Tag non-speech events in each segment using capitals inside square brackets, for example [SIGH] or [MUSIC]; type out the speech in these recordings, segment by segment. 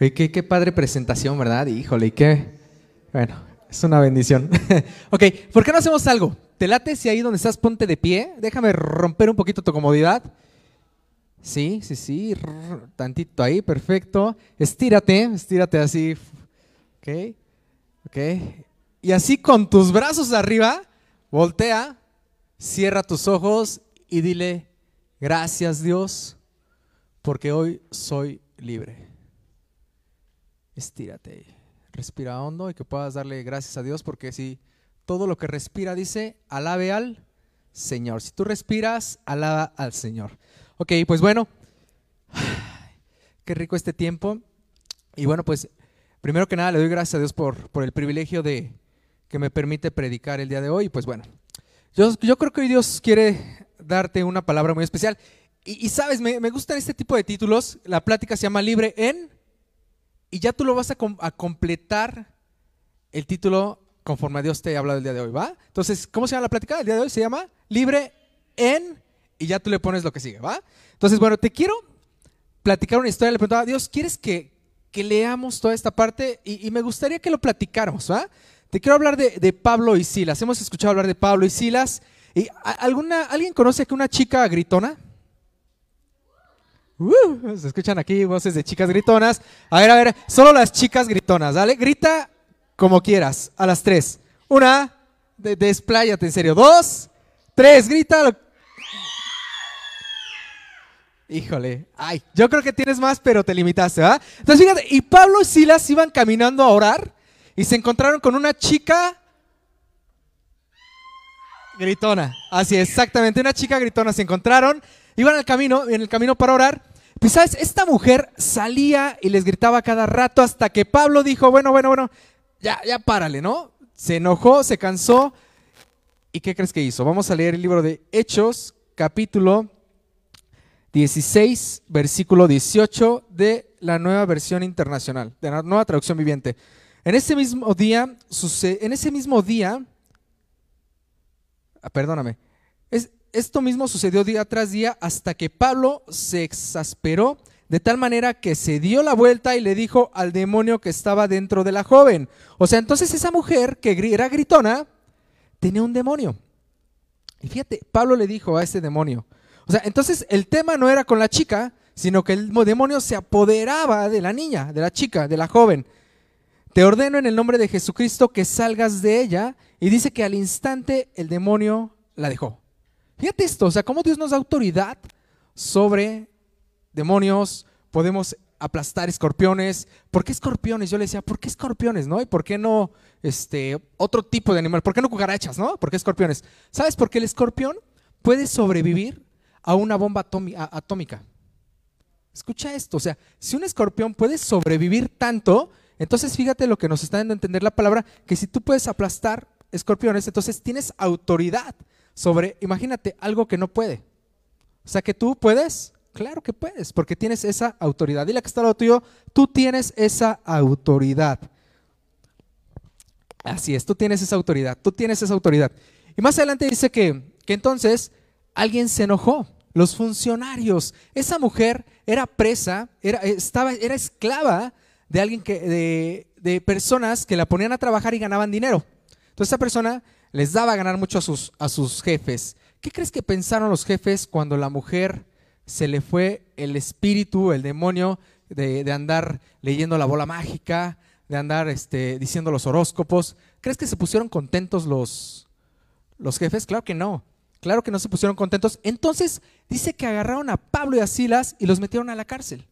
Oye, qué, padre presentación, ¿verdad? Híjole, y qué. Bueno, es una bendición. [LAUGHS] ok, ¿por qué no hacemos algo? Te late si ahí donde estás ponte de pie. Déjame romper un poquito tu comodidad. Sí, sí, sí. Tantito ahí, perfecto. Estírate, estírate así. Ok, ok. Y así con tus brazos arriba, voltea, cierra tus ojos y dile, gracias Dios, porque hoy soy libre. Estírate, respira hondo y que puedas darle gracias a Dios, porque si todo lo que respira dice, alabe al Señor. Si tú respiras, alaba al Señor. Ok, pues bueno, [SIGHS] qué rico este tiempo. Y bueno, pues primero que nada le doy gracias a Dios por, por el privilegio de que me permite predicar el día de hoy. Pues bueno, yo, yo creo que hoy Dios quiere darte una palabra muy especial. Y, sabes, me, me, gustan este tipo de títulos. La plática se llama Libre en, y ya tú lo vas a, completar el título conforme a Dios te ha hablado el día de hoy, ¿va? Entonces, ¿cómo se llama la plática? El día de hoy se llama Libre en, y ya tú le pones lo que sigue, ¿va? Entonces, bueno, te quiero platicar una historia. Le preguntaba, Dios, ¿quieres que, leamos toda esta parte? Y, me gustaría que lo platicáramos, ¿va? Te quiero hablar de, Pablo y Silas. Hemos escuchado hablar de Pablo y Silas. ¿Y alguna, ¿Alguien conoce que una chica gritona? Uh, se escuchan aquí voces de chicas gritonas. A ver, a ver, solo las chicas gritonas, ¿dale? Grita como quieras, a las tres. Una, de, despláyate en serio. Dos, tres, grita. Híjole, ay, yo creo que tienes más, pero te limitaste, ¿verdad? Entonces fíjate, y Pablo y Silas iban caminando a orar y se encontraron con una chica gritona. Así, exactamente, una chica gritona. Se encontraron, iban al camino, en el camino para orar. Pues, ¿sabes? Esta mujer salía y les gritaba cada rato hasta que Pablo dijo, bueno, bueno, bueno, ya, ya párale, ¿no? Se enojó, se cansó. ¿Y qué crees que hizo? Vamos a leer el libro de Hechos, capítulo 16, versículo 18 de la nueva versión internacional, de la nueva traducción viviente. En ese mismo día, en ese mismo día, ah, perdóname, esto mismo sucedió día tras día hasta que Pablo se exasperó de tal manera que se dio la vuelta y le dijo al demonio que estaba dentro de la joven. O sea, entonces esa mujer que era gritona tenía un demonio. Y fíjate, Pablo le dijo a ese demonio. O sea, entonces el tema no era con la chica, sino que el demonio se apoderaba de la niña, de la chica, de la joven. Te ordeno en el nombre de Jesucristo que salgas de ella. Y dice que al instante el demonio la dejó. Fíjate esto, o sea, cómo Dios nos da autoridad sobre demonios, podemos aplastar escorpiones. ¿Por qué escorpiones? Yo le decía, ¿por qué escorpiones, no? ¿Y por qué no este, otro tipo de animal? ¿Por qué no cucarachas, no? ¿Por qué escorpiones? ¿Sabes por qué el escorpión puede sobrevivir a una bomba atómica? Escucha esto, o sea, si un escorpión puede sobrevivir tanto, entonces fíjate lo que nos está dando a entender la palabra, que si tú puedes aplastar escorpiones, entonces tienes autoridad sobre, imagínate, algo que no puede. O sea, que tú puedes, claro que puedes, porque tienes esa autoridad. Dile que está lo tuyo, tú tienes esa autoridad. Así es, tú tienes esa autoridad, tú tienes esa autoridad. Y más adelante dice que, que entonces alguien se enojó, los funcionarios. Esa mujer era presa, era, estaba, era esclava de alguien que, de, personas que la ponían a trabajar y ganaban dinero. Entonces esa persona les daba a ganar mucho a sus, a sus jefes. ¿Qué crees que pensaron los jefes cuando la mujer se le fue el espíritu, el demonio de, andar leyendo la bola mágica, de andar este, diciendo los horóscopos? ¿Crees que se pusieron contentos los, los jefes? Claro que no. Claro que no se pusieron contentos. Entonces dice que agarraron a Pablo y a Silas y los metieron a la cárcel.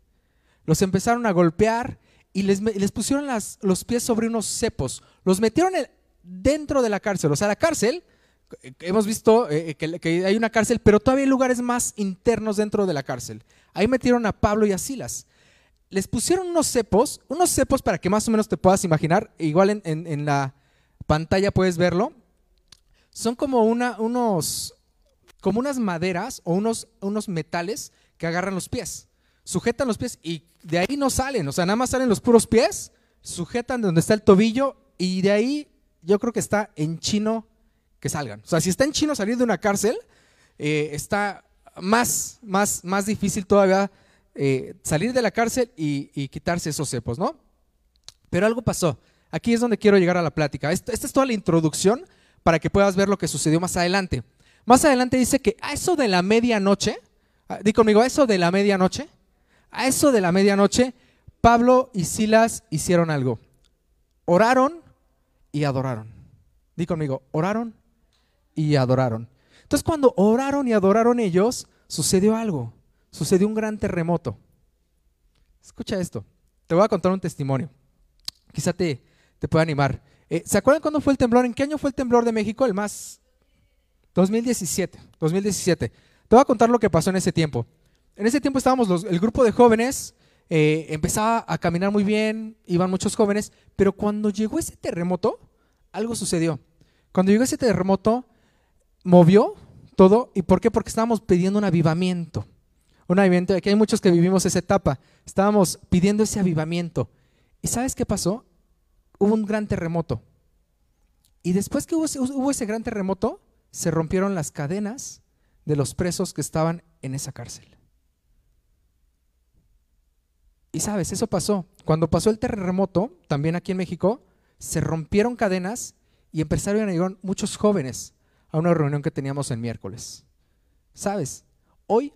Los empezaron a golpear y les, pusieron los pies sobre unos cepos. Los metieron dentro de la cárcel. O sea, la cárcel, eh, hemos visto eh, que, hay una cárcel, pero todavía hay lugares más internos dentro de la cárcel. Ahí metieron a Pablo y a Silas. Les pusieron unos cepos, unos cepos para que más o menos te puedas imaginar, igual en, la pantalla puedes verlo. Son como, una, unos, como unas maderas o unos, unos metales que agarran los pies sujetan los pies y de ahí no salen, o sea, nada más salen los puros pies, sujetan donde está el tobillo y de ahí yo creo que está en chino que salgan. O sea, si está en chino salir de una cárcel, eh, está más, más, más difícil todavía eh, salir de la cárcel y, quitarse esos cepos, ¿no? Pero algo pasó. Aquí es donde quiero llegar a la plática. Esta, esta es toda la introducción para que puedas ver lo que sucedió más adelante. Más adelante dice que a eso de la medianoche, ah, di conmigo, a eso de la medianoche, a eso de la medianoche, Pablo y Silas hicieron algo. Oraron y adoraron. Di conmigo, oraron y adoraron. Entonces cuando oraron y adoraron ellos, sucedió algo. Sucedió un gran terremoto. Escucha esto. Te voy a contar un testimonio. Quizá te, te pueda animar. Eh, ¿Se acuerdan cuándo fue el temblor? ¿En qué año fue el temblor de México? El más... 2017. 2017. Te voy a contar lo que pasó en ese tiempo. En ese tiempo estábamos los, el grupo de jóvenes, eh, empezaba a caminar muy bien, iban muchos jóvenes, pero cuando llegó ese terremoto, algo sucedió. Cuando llegó ese terremoto, movió todo. ¿Y por qué? Porque estábamos pidiendo un avivamiento. Un avivamiento. Aquí hay muchos que vivimos esa etapa. Estábamos pidiendo ese avivamiento. ¿Y sabes qué pasó? Hubo un gran terremoto. Y después que hubo, hubo ese gran terremoto, se rompieron las cadenas de los presos que estaban en esa cárcel. Y sabes, eso pasó. Cuando pasó el terremoto, también aquí en México, se rompieron cadenas y empezaron a llegar muchos jóvenes a una reunión que teníamos el miércoles. ¿Sabes? Hoy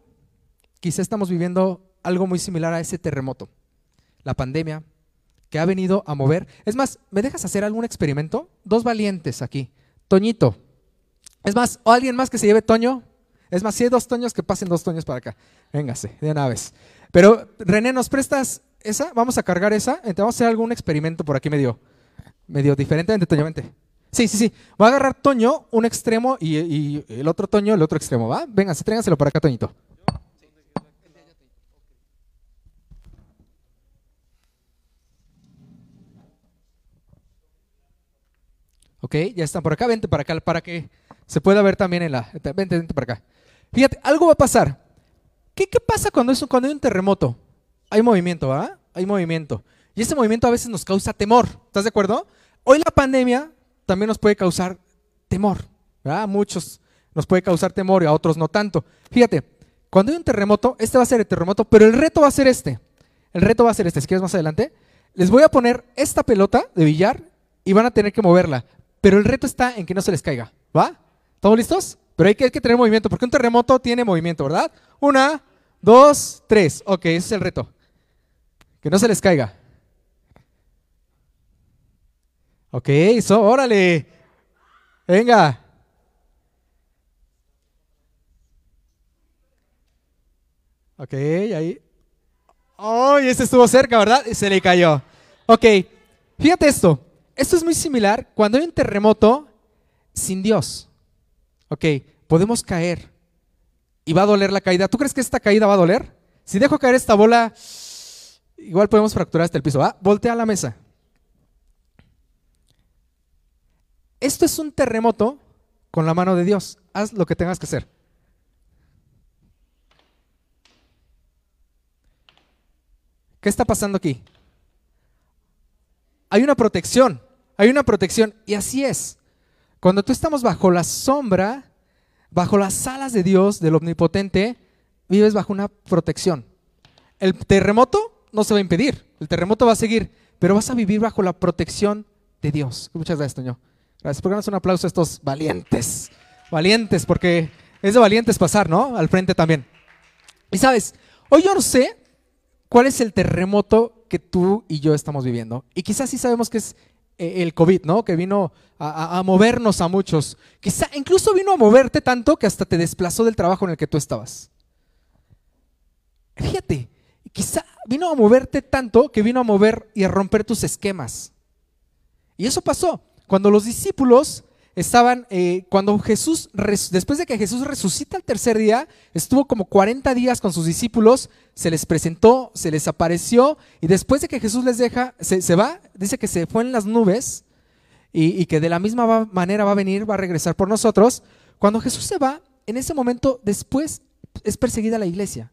quizá estamos viviendo algo muy similar a ese terremoto. La pandemia que ha venido a mover. Es más, ¿me dejas hacer algún experimento? Dos valientes aquí. Toñito. Es más, o alguien más que se lleve Toño. Es más, si hay dos Toños, que pasen dos Toños para acá. Véngase, de una vez. Pero, René, ¿nos prestas esa? Vamos a cargar esa. Entonces, vamos a hacer algún experimento por aquí medio, medio diferente. Toño, vente. Sí, sí, sí. Voy a agarrar Toño, un extremo, y, el otro Toño, el otro extremo, ¿va? Vénganse, tráiganselo para acá, Toñito. Ok, ya están por acá, vente para acá, para que se pueda ver también en la... Vente, vente para acá. Fíjate, algo va a pasar. ¿Qué, pasa cuando, hay un terremoto? Hay movimiento, ¿va? Hay movimiento. Y ese movimiento a veces nos causa temor. ¿Estás de acuerdo? Hoy la pandemia también nos puede causar temor. A muchos nos puede causar temor y a otros no tanto. Fíjate, cuando hay un terremoto, este va a ser el terremoto, pero el reto va a ser este. El reto va a ser este. Si quieres más adelante, les voy a poner esta pelota de billar y van a tener que moverla. Pero el reto está en que no se les caiga. ¿Va? ¿Todos listos? Pero hay que, tener movimiento, porque un terremoto tiene movimiento, ¿verdad? Una, dos, tres. Ok, ese es el reto. Que no se les caiga. Ok, eso, órale. Venga. Ok, ahí. ¡Oh! ese estuvo cerca, ¿verdad? Y se le cayó. Ok, fíjate esto. Esto es muy similar cuando hay un terremoto sin Dios. Ok, podemos caer y va a doler la caída. ¿Tú crees que esta caída va a doler? Si dejo caer esta bola, igual podemos fracturar hasta el piso. ¿va? Voltea la mesa. Esto es un terremoto con la mano de Dios. Haz lo que tengas que hacer. ¿Qué está pasando aquí? Hay una protección, hay una protección y así es. Cuando tú estamos bajo la sombra, bajo las alas de Dios, del Omnipotente, vives bajo una protección. El terremoto no se va a impedir, el terremoto va a seguir, pero vas a vivir bajo la protección de Dios. Muchas gracias, Toño. Gracias. ¿Por qué un aplauso a estos valientes? Valientes, porque es de valientes pasar, ¿no? Al frente también. Y sabes, hoy yo no sé cuál es el terremoto que tú y yo estamos viviendo. Y quizás sí sabemos que es el COVID, ¿no? Que vino a, a, movernos a muchos. Quizá incluso vino a moverte tanto que hasta te desplazó del trabajo en el que tú estabas. Fíjate, quizá vino a moverte tanto que vino a mover y a romper tus esquemas. Y eso pasó. Cuando los discípulos estaban, eh, cuando Jesús, después de que Jesús resucita el tercer día, estuvo como 40 días con sus discípulos, se les presentó, se les apareció, y después de que Jesús les deja, se, va, dice que se fue en las nubes, y, y, que de la misma manera va a venir, va a regresar por nosotros. Cuando Jesús se va, en ese momento después es perseguida la iglesia.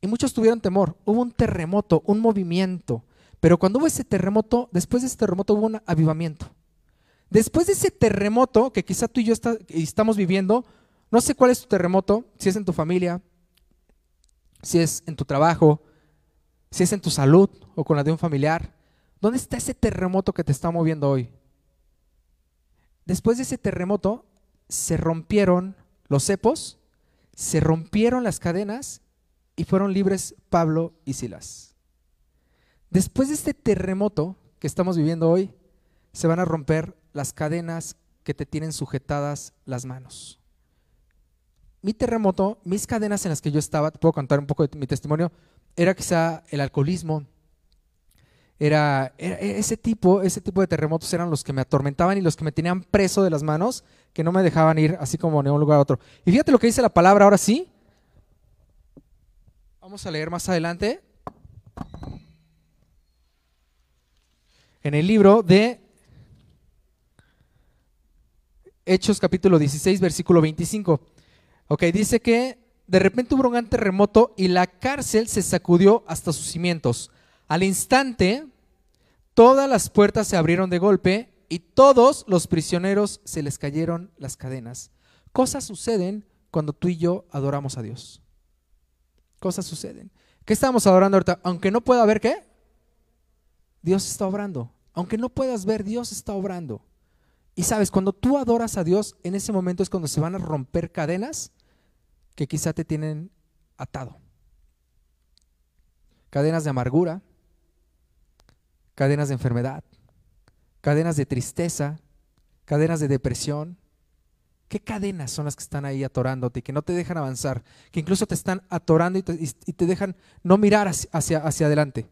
Y muchos tuvieron temor, hubo un terremoto, un movimiento, pero cuando hubo ese terremoto, después de ese terremoto hubo un avivamiento. Después de ese terremoto que quizá tú y yo estamos viviendo, no sé cuál es tu terremoto, si es en tu familia, si es en tu trabajo, si es en tu salud o con la de un familiar. ¿Dónde está ese terremoto que te está moviendo hoy? Después de ese terremoto se rompieron los cepos, se rompieron las cadenas y fueron libres Pablo y Silas. Después de este terremoto que estamos viviendo hoy, se van a romper las cadenas que te tienen sujetadas las manos. Mi terremoto, mis cadenas en las que yo estaba, te puedo contar un poco de mi testimonio, era quizá el alcoholismo, era, ese tipo, ese tipo de terremotos eran los que me atormentaban y los que me tenían preso de las manos, que no me dejaban ir así como de un lugar a otro. Y fíjate lo que dice la palabra ahora sí. Vamos a leer más adelante. En el libro de Hechos capítulo 16, versículo 25. Ok, dice que de repente hubo un gran terremoto y la cárcel se sacudió hasta sus cimientos. Al instante, todas las puertas se abrieron de golpe y todos los prisioneros se les cayeron las cadenas. Cosas suceden cuando tú y yo adoramos a Dios. Cosas suceden. ¿Qué estamos adorando ahorita? Aunque no pueda ver qué, Dios está obrando. Aunque no puedas ver, Dios está obrando. Y sabes, cuando tú adoras a Dios, en ese momento es cuando se van a romper cadenas que quizá te tienen atado. Cadenas de amargura, cadenas de enfermedad, cadenas de tristeza, cadenas de depresión. ¿Qué cadenas son las que están ahí atorándote y que no te dejan avanzar? Que incluso te están atorando y te, dejan no mirar hacia, hacia adelante.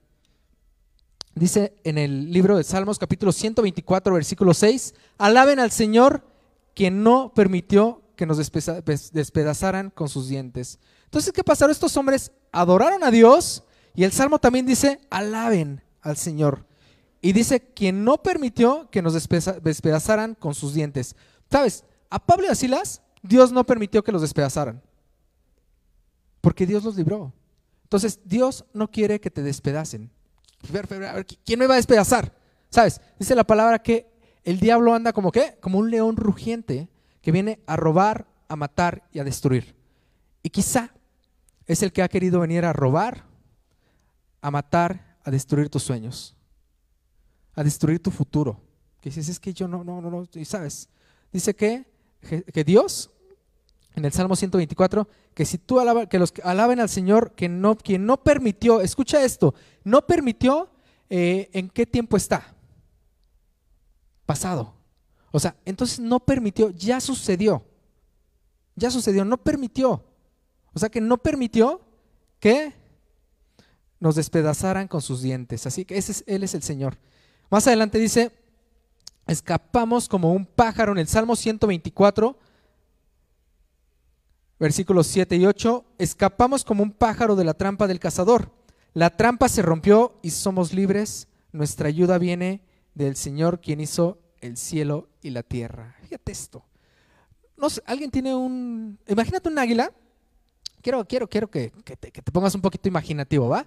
Dice en el libro de Salmos capítulo 124 versículo 6, alaben al Señor que no permitió que nos despedazaran con sus dientes. Entonces, ¿qué pasaron? Estos hombres adoraron a Dios y el Salmo también dice, alaben al Señor. Y dice, quien no permitió que nos despedazaran con sus dientes. ¿Sabes? A Pablo y a Silas, Dios no permitió que los despedazaran. Porque Dios los libró. Entonces, Dios no quiere que te despedacen. ¿Quién me va a despedazar? ¿Sabes? Dice la palabra que el diablo anda como qué? Como un león rugiente que viene a robar, a matar y a destruir. Y quizá es el que ha querido venir a robar, a matar, a destruir tus sueños a destruir tu futuro. Que dices, es que yo no, no, no, no, y sabes, dice que, que Dios, en el Salmo 124, que si tú alabas, que los que alaben al Señor, que no, quien no permitió, escucha esto, no permitió eh, en qué tiempo está. Pasado. O sea, entonces no permitió, ya sucedió. Ya sucedió, no permitió. O sea que no permitió que nos despedazaran con sus dientes. Así que ese es, Él es el Señor. Más adelante dice, escapamos como un pájaro en el Salmo 124, versículos 7 y 8, escapamos como un pájaro de la trampa del cazador. La trampa se rompió y somos libres. Nuestra ayuda viene del Señor quien hizo el cielo y la tierra. Fíjate esto. No sé, alguien tiene un... Imagínate un águila. Quiero, quiero, quiero que, que, te, que te pongas un poquito imaginativo, ¿va?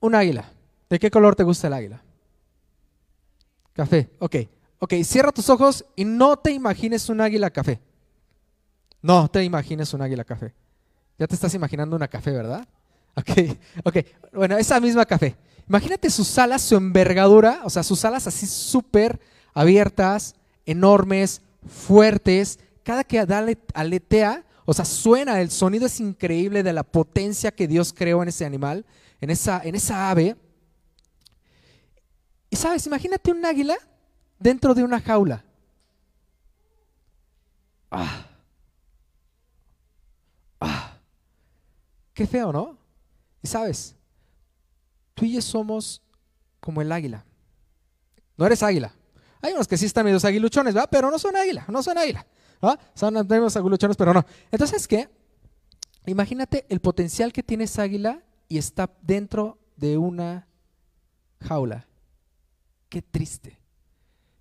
Un águila. ¿De qué color te gusta el águila? Café, ok. Ok, cierra tus ojos y no te imagines un águila café. No te imagines un águila café. Ya te estás imaginando una café, ¿verdad? [LAUGHS] Ok, ok. Bueno, esa misma café. Imagínate sus alas, su envergadura, o sea, sus alas así súper abiertas, enormes, fuertes. Cada que aletea, o sea, suena, el sonido es increíble de la potencia que Dios creó en ese animal, en esa, en esa ave. Y sabes, imagínate un águila dentro de una jaula. Ah. Ah. Qué feo, ¿no? Y sabes, tú y yo somos como el águila. No eres águila. Hay unos que sí están medios aguiluchones, ¿verdad? Pero no son águila, no son águila. Son medios aguiluchones, pero no. Entonces, ¿qué? Imagínate el potencial que tiene esa águila y está dentro de una jaula. Qué triste.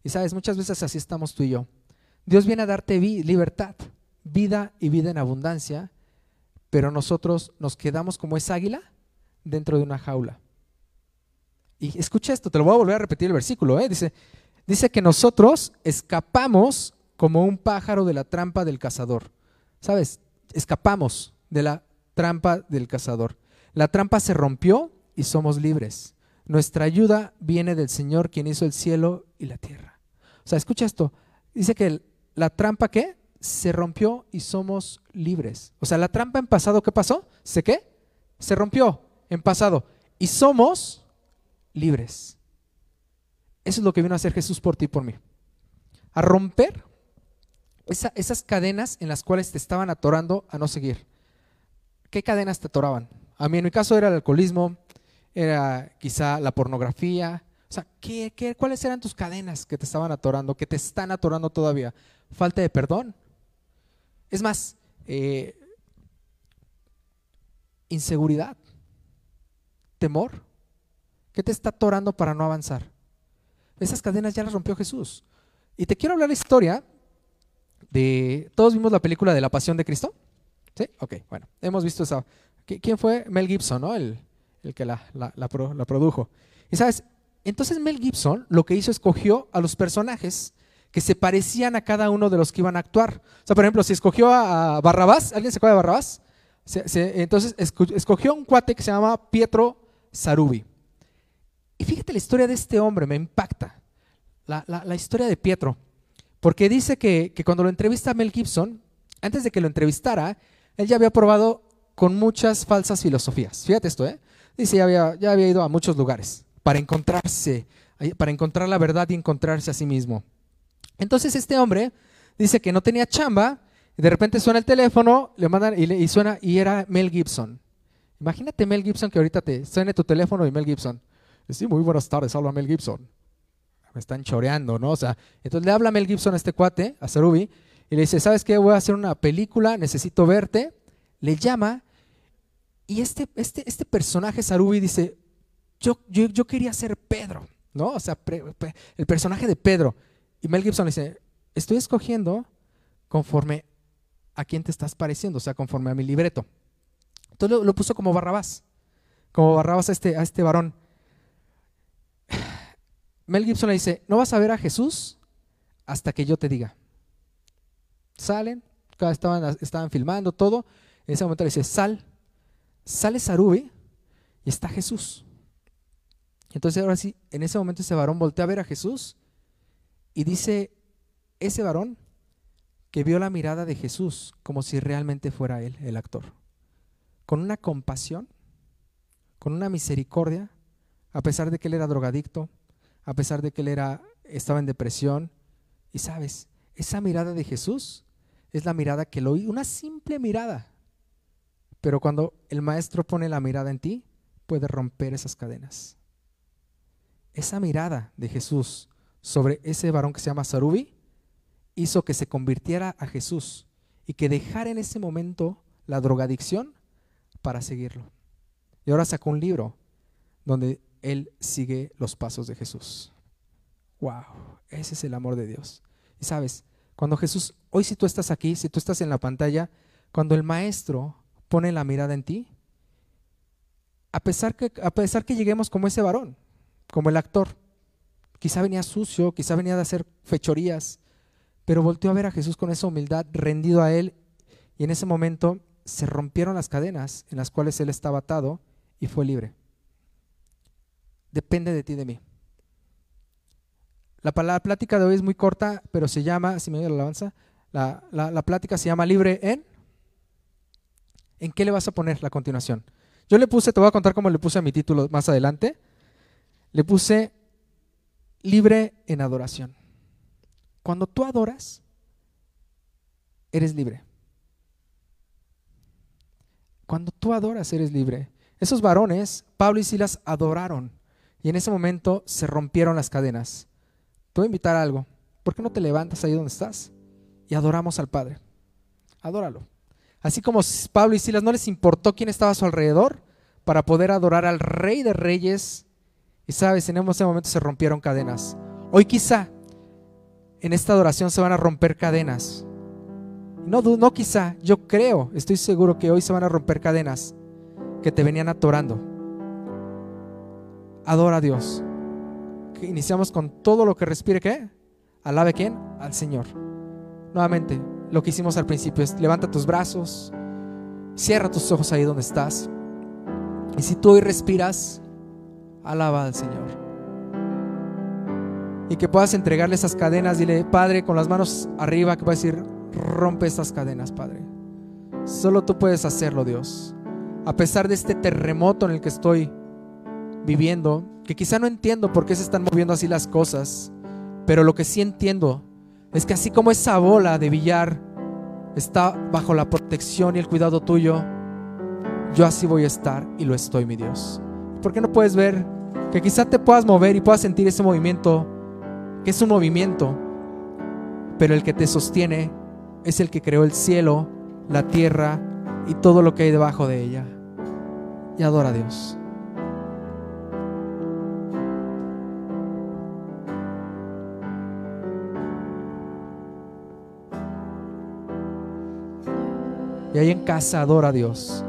Y sabes, muchas veces así estamos tú y yo. Dios viene a darte libertad, vida y vida en abundancia, pero nosotros nos quedamos como esa águila dentro de una jaula. Y escucha esto, te lo voy a volver a repetir el versículo. ¿eh? Dice, dice que nosotros escapamos como un pájaro de la trampa del cazador. ¿Sabes? Escapamos de la trampa del cazador. La trampa se rompió y somos libres. Nuestra ayuda viene del Señor quien hizo el cielo y la tierra. O sea, escucha esto. Dice que la trampa qué? Se rompió y somos libres. O sea, la trampa en pasado, ¿qué pasó? ¿Se qué? Se rompió en pasado. Y somos libres. Eso es lo que vino a hacer Jesús por ti y por mí. A romper esas cadenas en las cuales te estaban atorando a no seguir. ¿Qué cadenas te atoraban? A mí en mi caso era el alcoholismo, era quizá la pornografía. O sea, ¿qué, cuáles eran tus cadenas que te estaban atorando, que te están atorando todavía? Falta de perdón. Es más, eh, inseguridad, temor. ¿Qué te está atorando para no avanzar? Esas cadenas ya las rompió Jesús. Y te quiero hablar la historia de... ¿Todos vimos la película de La Pasión de Cristo? ¿Sí? Ok, bueno, hemos visto esa... ¿Quién fue? Mel Gibson, ¿no? El, que la, la, produjo. Y sabes, entonces Mel Gibson lo que hizo es cogió a los personajes que se parecían a cada uno de los que iban a actuar. O sea, por ejemplo, si escogió a, Barrabás, ¿alguien se acuerda de Barrabás? entonces escogió un cuate que se llama Pietro Sarubi. Y fíjate la historia de este hombre, me impacta. La, la historia de Pietro. Porque dice que, cuando lo entrevista Mel Gibson, antes de que lo entrevistara, él ya había probado con muchas falsas filosofías. Fíjate esto, ¿eh? Dice, ya había, ya había ido a muchos lugares para encontrarse, para encontrar la verdad y encontrarse a sí mismo. Entonces este hombre dice que no tenía chamba, y de repente suena el teléfono, le mandan y, suena, y era Mel Gibson. Imagínate Mel Gibson que ahorita te suene tu teléfono y Mel Gibson. Sí, muy buenas tardes, habla Mel Gibson me están choreando, ¿no? O sea, entonces le habla Mel Gibson a este cuate, a Sarubi, y le dice, ¿sabes qué? Voy a hacer una película, necesito verte. Le llama y este, este, este personaje, Sarubi, dice, yo, yo, quería ser Pedro, ¿no? O sea, el personaje de Pedro. Y Mel Gibson le dice, estoy escogiendo conforme a quién te estás pareciendo, o sea, conforme a mi libreto. Entonces lo, puso como Barrabás, como Barrabás a este, a este varón. [SIGHS] Mel Gibson le dice, no vas a ver a Jesús hasta que yo te diga. Salen, estaban, estaban filmando todo. En ese momento le dice, sal, sale Sarubi y está Jesús. Entonces ahora sí, en ese momento ese varón voltea a ver a Jesús y dice, ese varón que vio la mirada de Jesús como si realmente fuera él, el actor. Con una compasión, con una misericordia, a pesar de que él era drogadicto, a pesar de que él era, estaba en depresión. Y sabes, esa mirada de Jesús es la mirada que lo una simple mirada. Pero cuando el maestro pone la mirada en ti, puede romper esas cadenas. Esa mirada de Jesús sobre ese varón que se llama Sarubi hizo que se convirtiera a Jesús y que dejara en ese momento la drogadicción para seguirlo. Y ahora sacó un libro donde él sigue los pasos de Jesús. Wow, ese es el amor de Dios. Y sabes, cuando Jesús, hoy si tú estás aquí, si tú estás en la pantalla, cuando el maestro pone la mirada en ti, a pesar que, a pesar que lleguemos como ese varón, como el actor, quizá venía sucio, quizá venía de hacer fechorías, pero volteó a ver a Jesús con esa humildad, rendido a Él, y en ese momento se rompieron las cadenas en las cuales Él estaba atado y fue libre depende de ti, de mí. La, palabra, plática de hoy es muy corta, pero se llama, si me dio la alabanza, la, la, plática se llama libre en. ¿En qué le vas a poner la continuación? Yo le puse, te voy a contar cómo le puse a mi título más adelante. Le puse libre en adoración. Cuando tú adoras, eres libre. Cuando tú adoras, eres libre. Esos varones, Pablo y Silas, adoraron. Y en ese momento se rompieron las cadenas. Te voy a invitar a algo. ¿Por qué no te levantas ahí donde estás y adoramos al Padre? Adóralo. Así como Pablo y Silas no les importó quién estaba a su alrededor para poder adorar al Rey de Reyes. Y sabes, en ese momento se rompieron cadenas. Hoy quizá en esta adoración se van a romper cadenas. No, no quizá, yo creo, estoy seguro que hoy se van a romper cadenas que te venían atorando adora a Dios. Iniciamos con todo lo que respire, ¿qué? Alabe quién? Al Señor. Nuevamente, lo que hicimos al principio es levanta tus brazos, cierra tus ojos ahí donde estás. Y si tú hoy respiras, alaba al Señor. Y que puedas entregarle esas cadenas, dile, Padre, con las manos arriba, que puedas decir, rompe estas cadenas, Padre. Solo tú puedes hacerlo, Dios. A pesar de este terremoto en el que estoy viviendo, que quizá no entiendo por qué se están moviendo así las cosas, pero lo que sí entiendo es que así como esa bola de billar está bajo la protección y el cuidado tuyo, yo así voy a estar y lo estoy, mi Dios. ¿Por qué no puedes ver que quizá te puedas mover y puedas sentir ese movimiento, que es un movimiento, pero el que te sostiene es el que creó el cielo, la tierra y todo lo que hay debajo de ella. Y adora a Dios. Y ahí en casa adora a Dios.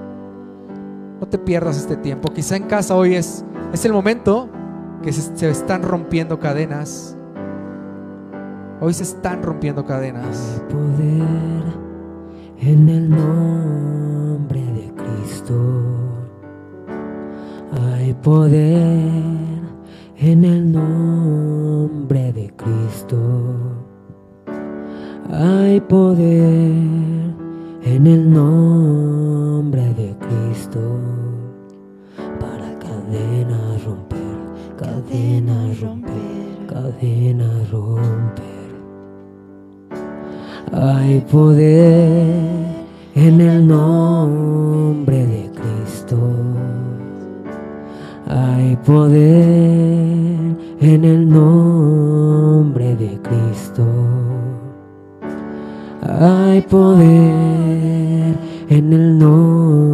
No te pierdas este tiempo. Quizá en casa hoy es, es el momento que se, están rompiendo cadenas. Hoy se están rompiendo cadenas. Hay poder en el nombre de Cristo. Hay poder en el nombre de Cristo. Hay poder en el nombre de Cristo. Cadenas romper, cadenas romper. Hay poder en el nombre de Cristo. Hay poder en el nombre de Cristo. Hay poder en el nombre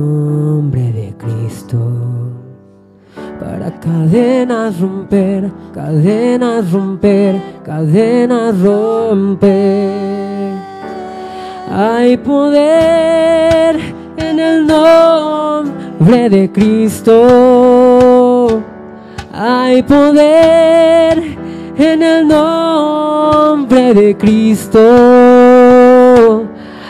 cadenas romper, cadenas romper, cadenas romper. Hay poder en el nombre de Cristo. Hay poder en el nombre de Cristo.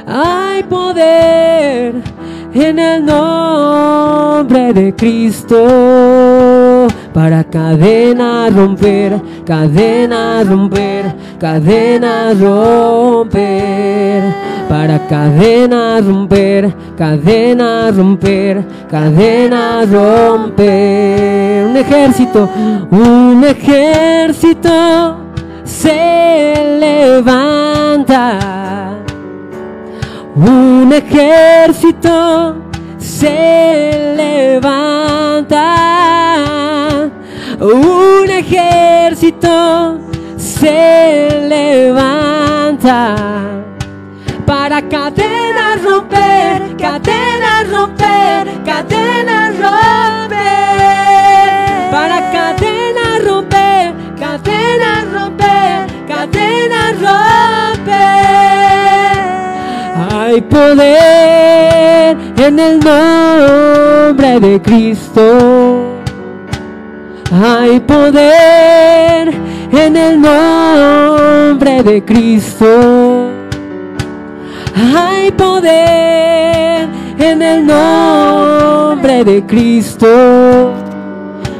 Hay poder en el nombre de Cristo. Para cadenas romper, cadenas romper, cadenas romper. Para cadenas romper, cadenas romper, cadenas romper. Un ejército, un ejército se levanta. Un ejército se levanta. Un ejército se levanta. Para cadenas romper, cadenas romper, poder en el nombre de Cristo. Hay poder en el nombre de Cristo. Hay poder en el nombre de Cristo.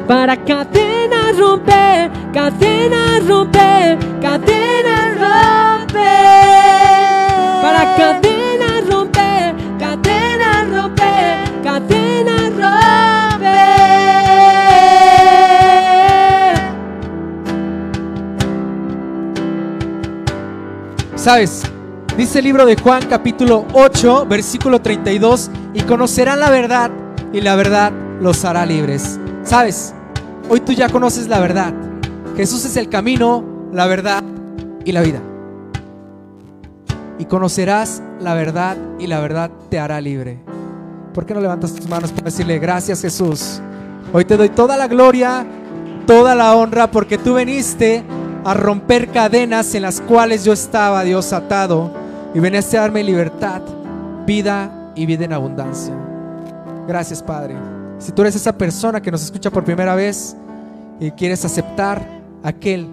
Para cadenas romper, cadenas romper, ¿Sabes? Dice el libro de Juan capítulo 8, versículo 32, y conocerán la verdad y la verdad los hará libres. ¿Sabes? Hoy tú ya conoces la verdad. Jesús es el camino, la verdad y la vida. Y conocerás la verdad y la verdad te hará libre. ¿Por qué no levantas tus manos para decirle gracias Jesús? Hoy te doy toda la gloria, toda la honra porque tú viniste a romper cadenas en las cuales yo estaba, Dios, atado. Y viniste a darme libertad, vida y vida en abundancia. Gracias, Padre. Si tú eres esa persona que nos escucha por primera vez y quieres aceptar aquel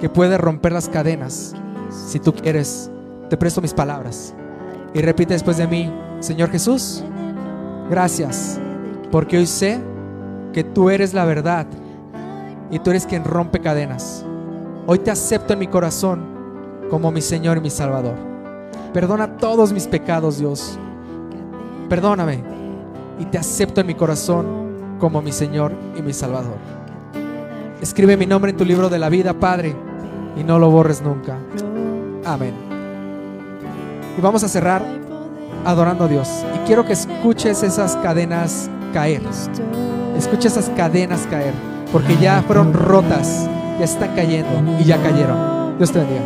que puede romper las cadenas, si tú quieres, te presto mis palabras. Y repite después de mí, Señor Jesús, gracias, porque hoy sé que tú eres la verdad y tú eres quien rompe cadenas. Hoy te acepto en mi corazón como mi Señor y mi Salvador. Perdona todos mis pecados, Dios. Perdóname y te acepto en mi corazón como mi Señor y mi Salvador. Escribe mi nombre en tu libro de la vida, Padre, y no lo borres nunca. Amén. Y vamos a cerrar adorando a Dios. Y quiero que escuches esas cadenas caer. Escucha esas cadenas caer. Porque ya fueron rotas, ya están cayendo y ya cayeron. Dios te bendiga.